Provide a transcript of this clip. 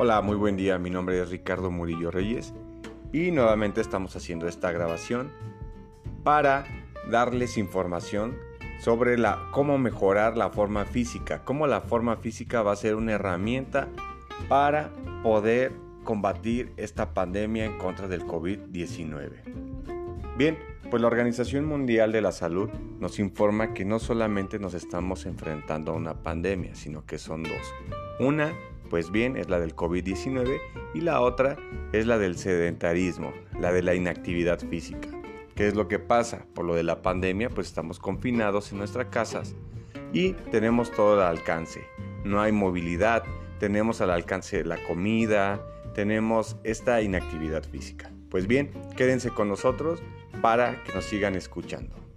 Hola, muy buen día. Mi nombre es Ricardo Murillo Reyes y nuevamente estamos haciendo esta grabación para darles información sobre la, cómo mejorar la forma física, cómo la forma física va a ser una herramienta para poder combatir esta pandemia en contra del COVID-19. Bien, pues la Organización Mundial de la Salud nos informa que no solamente nos estamos enfrentando a una pandemia, sino que son dos. Una pues bien, es la del COVID-19 y la otra es la del sedentarismo, la de la inactividad física. ¿Qué es lo que pasa? Por lo de la pandemia, pues estamos confinados en nuestras casas y tenemos todo al alcance. No hay movilidad, tenemos al alcance la comida, tenemos esta inactividad física. Pues bien, quédense con nosotros para que nos sigan escuchando.